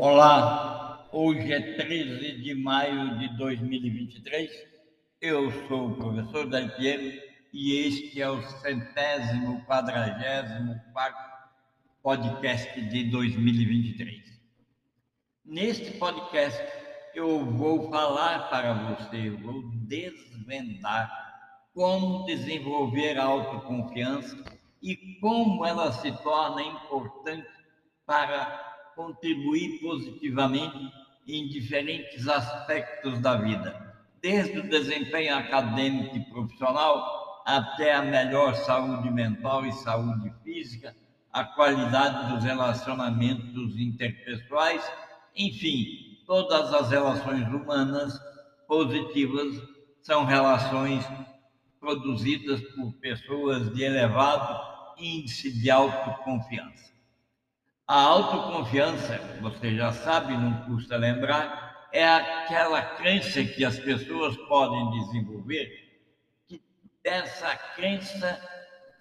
Olá, hoje é 13 de maio de 2023. Eu sou o professor Piero e este é o centésimo quadragésimo quarto podcast de 2023. Neste podcast eu vou falar para você, vou desvendar como desenvolver a autoconfiança e como ela se torna importante para contribuir positivamente em diferentes aspectos da vida, desde o desempenho acadêmico e profissional até a melhor saúde mental e saúde física, a qualidade dos relacionamentos interpessoais, enfim, todas as relações humanas positivas são relações produzidas por pessoas de elevado índice de autoconfiança. A autoconfiança, você já sabe, não custa lembrar, é aquela crença que as pessoas podem desenvolver, que essa crença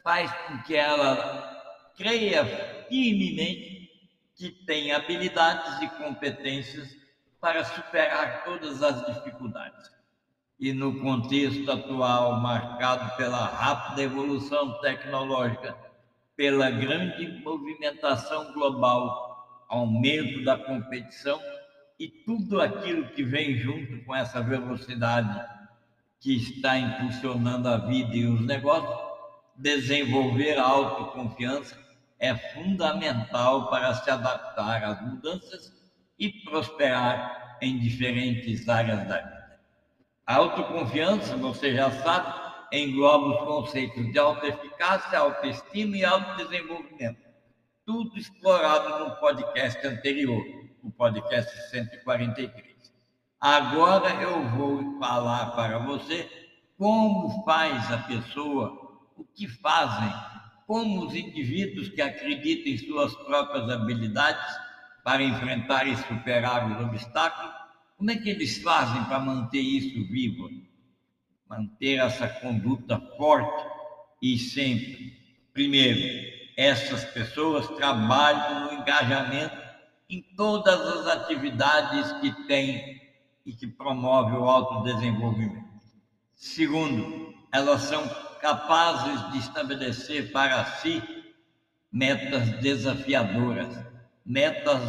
faz com que ela creia firmemente que tem habilidades e competências para superar todas as dificuldades. E no contexto atual, marcado pela rápida evolução tecnológica, pela grande movimentação global, aumento da competição e tudo aquilo que vem junto com essa velocidade que está impulsionando a vida e os negócios, desenvolver a autoconfiança é fundamental para se adaptar às mudanças e prosperar em diferentes áreas da vida. A autoconfiança, você já sabe, engloba os conceitos de autoeficácia, autoestima e autodesenvolvimento. Tudo explorado no podcast anterior, o podcast 143. Agora eu vou falar para você como faz a pessoa, o que fazem, como os indivíduos que acreditam em suas próprias habilidades para enfrentar e superar os obstáculos, como é que eles fazem para manter isso vivo? Manter essa conduta forte e sempre. Primeiro, essas pessoas trabalham no engajamento em todas as atividades que têm e que promovem o autodesenvolvimento. Segundo, elas são capazes de estabelecer para si metas desafiadoras, metas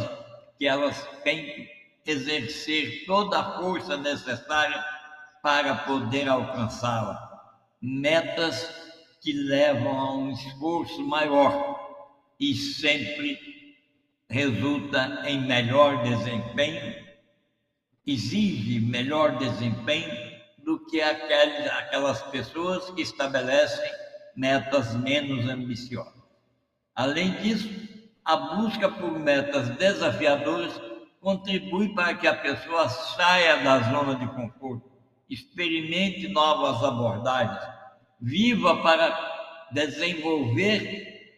que elas têm que exercer toda a força necessária para poder alcançá-la. Metas que levam a um esforço maior e sempre resulta em melhor desempenho, exige melhor desempenho do que aquelas, aquelas pessoas que estabelecem metas menos ambiciosas. Além disso, a busca por metas desafiadoras contribui para que a pessoa saia da zona de conforto experimente novas abordagens, viva para desenvolver,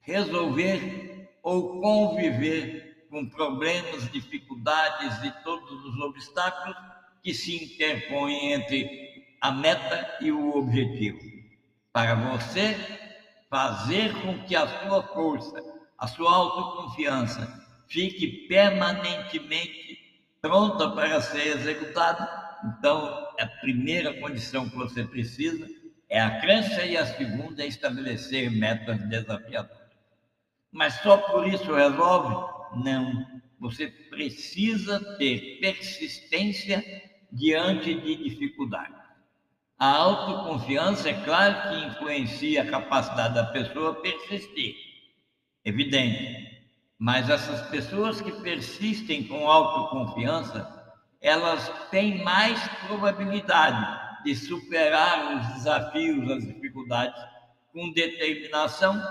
resolver ou conviver com problemas, dificuldades e todos os obstáculos que se interpõem entre a meta e o objetivo. Para você fazer com que a sua força, a sua autoconfiança fique permanentemente pronta para ser executada, então, a primeira condição que você precisa é a crença e a segunda é estabelecer metas desafiadoras. Mas só por isso resolve? Não. Você precisa ter persistência diante de dificuldades. A autoconfiança, é claro que influencia a capacidade da pessoa persistir, evidente. Mas essas pessoas que persistem com autoconfiança elas têm mais probabilidade de superar os desafios, as dificuldades com determinação,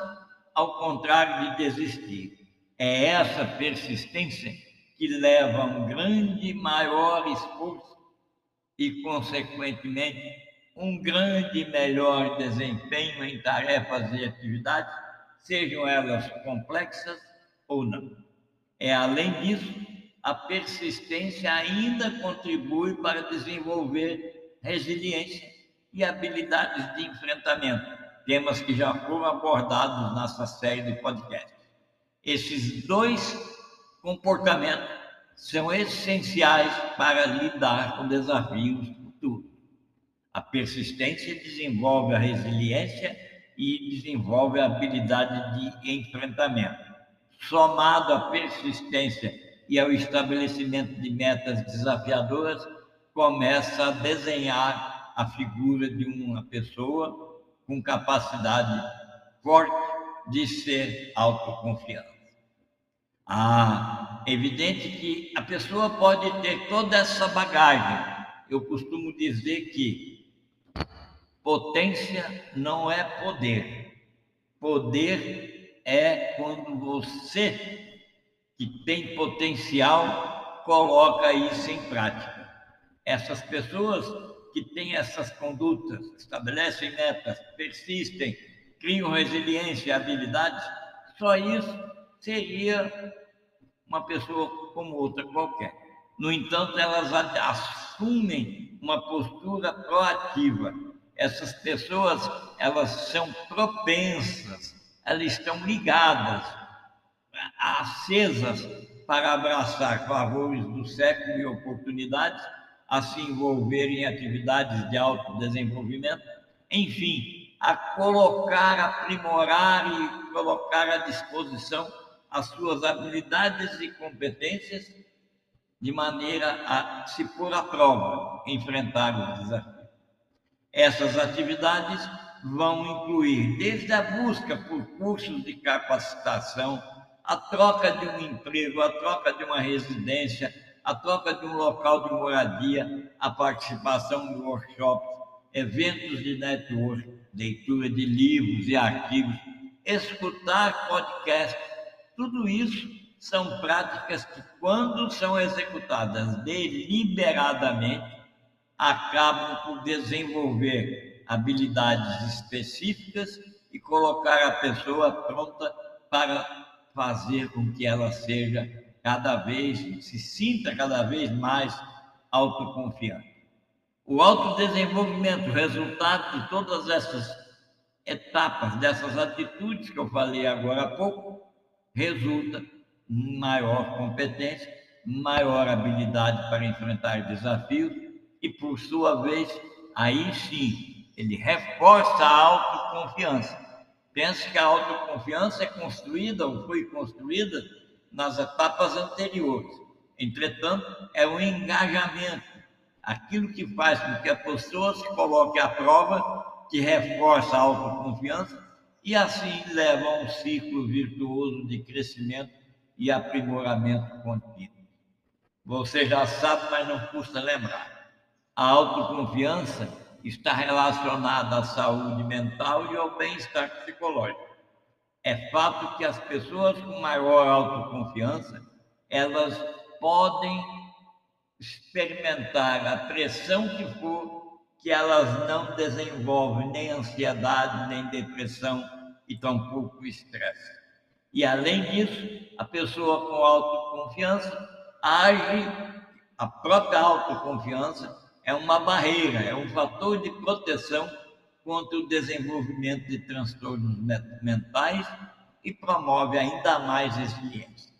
ao contrário de desistir. É essa persistência que leva a um grande, maior esforço e, consequentemente, um grande melhor desempenho em tarefas e atividades, sejam elas complexas ou não. É além disso a persistência ainda contribui para desenvolver resiliência e habilidades de enfrentamento, temas que já foram abordados nessa série de podcast. Esses dois comportamentos são essenciais para lidar com desafios futuros. A persistência desenvolve a resiliência e desenvolve a habilidade de enfrentamento. Somado à persistência e ao estabelecimento de metas desafiadoras, começa a desenhar a figura de uma pessoa com capacidade forte de ser autoconfiante. Ah, evidente que a pessoa pode ter toda essa bagagem. Eu costumo dizer que potência não é poder. Poder é quando você, que tem potencial, coloca isso em prática. Essas pessoas que têm essas condutas, estabelecem metas, persistem, criam resiliência e habilidades, só isso seria uma pessoa como outra qualquer. No entanto, elas assumem uma postura proativa. Essas pessoas, elas são propensas, elas estão ligadas, acesas para abraçar favores do século e oportunidades, a se envolver em atividades de autodesenvolvimento, enfim, a colocar, aprimorar e colocar à disposição as suas habilidades e competências de maneira a se pôr à prova, enfrentar os desafios. Essas atividades vão incluir desde a busca por cursos de capacitação, a troca de um emprego, a troca de uma residência, a troca de um local de moradia, a participação em workshops, eventos de network, leitura de livros e artigos, escutar podcasts tudo isso são práticas que, quando são executadas deliberadamente, acabam por desenvolver habilidades específicas e colocar a pessoa pronta para fazer com que ela seja cada vez, se sinta cada vez mais autoconfiante. O autodesenvolvimento, resultado de todas essas etapas, dessas atitudes que eu falei agora há pouco, resulta maior competência, maior habilidade para enfrentar desafios e, por sua vez, aí sim, ele reforça a autoconfiança. Pense que a autoconfiança é construída ou foi construída nas etapas anteriores. Entretanto, é o engajamento, aquilo que faz com que a pessoa se coloque à prova, que reforça a autoconfiança e assim leva a um ciclo virtuoso de crescimento e aprimoramento contínuo. Você já sabe, mas não custa lembrar. A autoconfiança está relacionada à saúde mental e ao bem-estar psicológico. É fato que as pessoas com maior autoconfiança, elas podem experimentar a pressão que for que elas não desenvolvem nem ansiedade, nem depressão e tampouco estresse. E além disso, a pessoa com autoconfiança age, a própria autoconfiança é uma barreira, é um fator de proteção contra o desenvolvimento de transtornos mentais e promove ainda mais resiliência.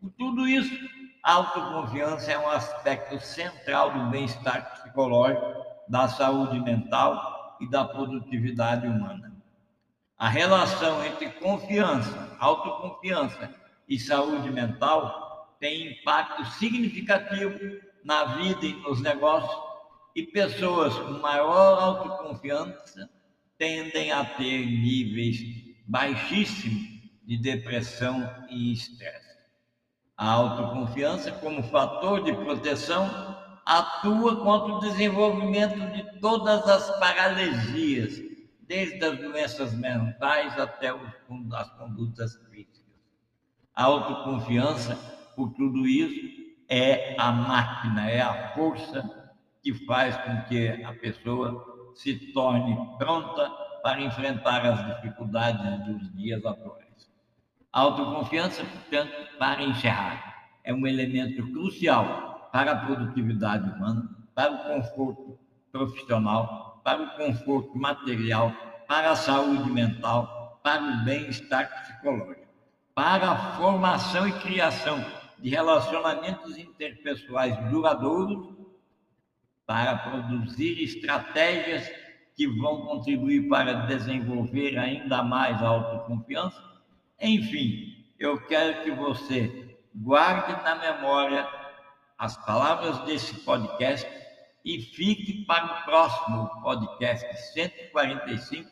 Por tudo isso, a autoconfiança é um aspecto central do bem-estar psicológico da saúde mental e da produtividade humana. A relação entre confiança, autoconfiança e saúde mental tem impacto significativo na vida e nos negócios, e pessoas com maior autoconfiança tendem a ter níveis baixíssimos de depressão e estresse. A autoconfiança, como fator de proteção, atua contra o desenvolvimento de todas as paralisias, desde as doenças mentais até as condutas críticas. A autoconfiança, por tudo isso, é a máquina, é a força que faz com que a pessoa se torne pronta para enfrentar as dificuldades dos dias atuais. A autoconfiança, portanto, para encerrar, é um elemento crucial para a produtividade humana, para o conforto profissional, para o conforto material, para a saúde mental, para o bem-estar psicológico, para a formação e criação de relacionamentos interpessoais duradouros para produzir estratégias que vão contribuir para desenvolver ainda mais a autoconfiança. Enfim, eu quero que você guarde na memória as palavras desse podcast e fique para o próximo podcast 145,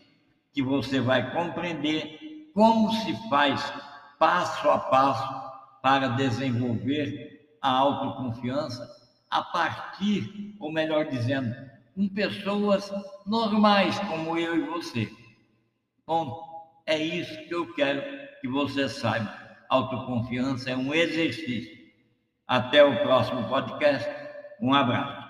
que você vai compreender como se faz passo a passo para desenvolver a autoconfiança a partir, ou melhor dizendo, com pessoas normais como eu e você. Bom, é isso que eu quero que você saiba. Autoconfiança é um exercício. Até o próximo podcast. Um abraço.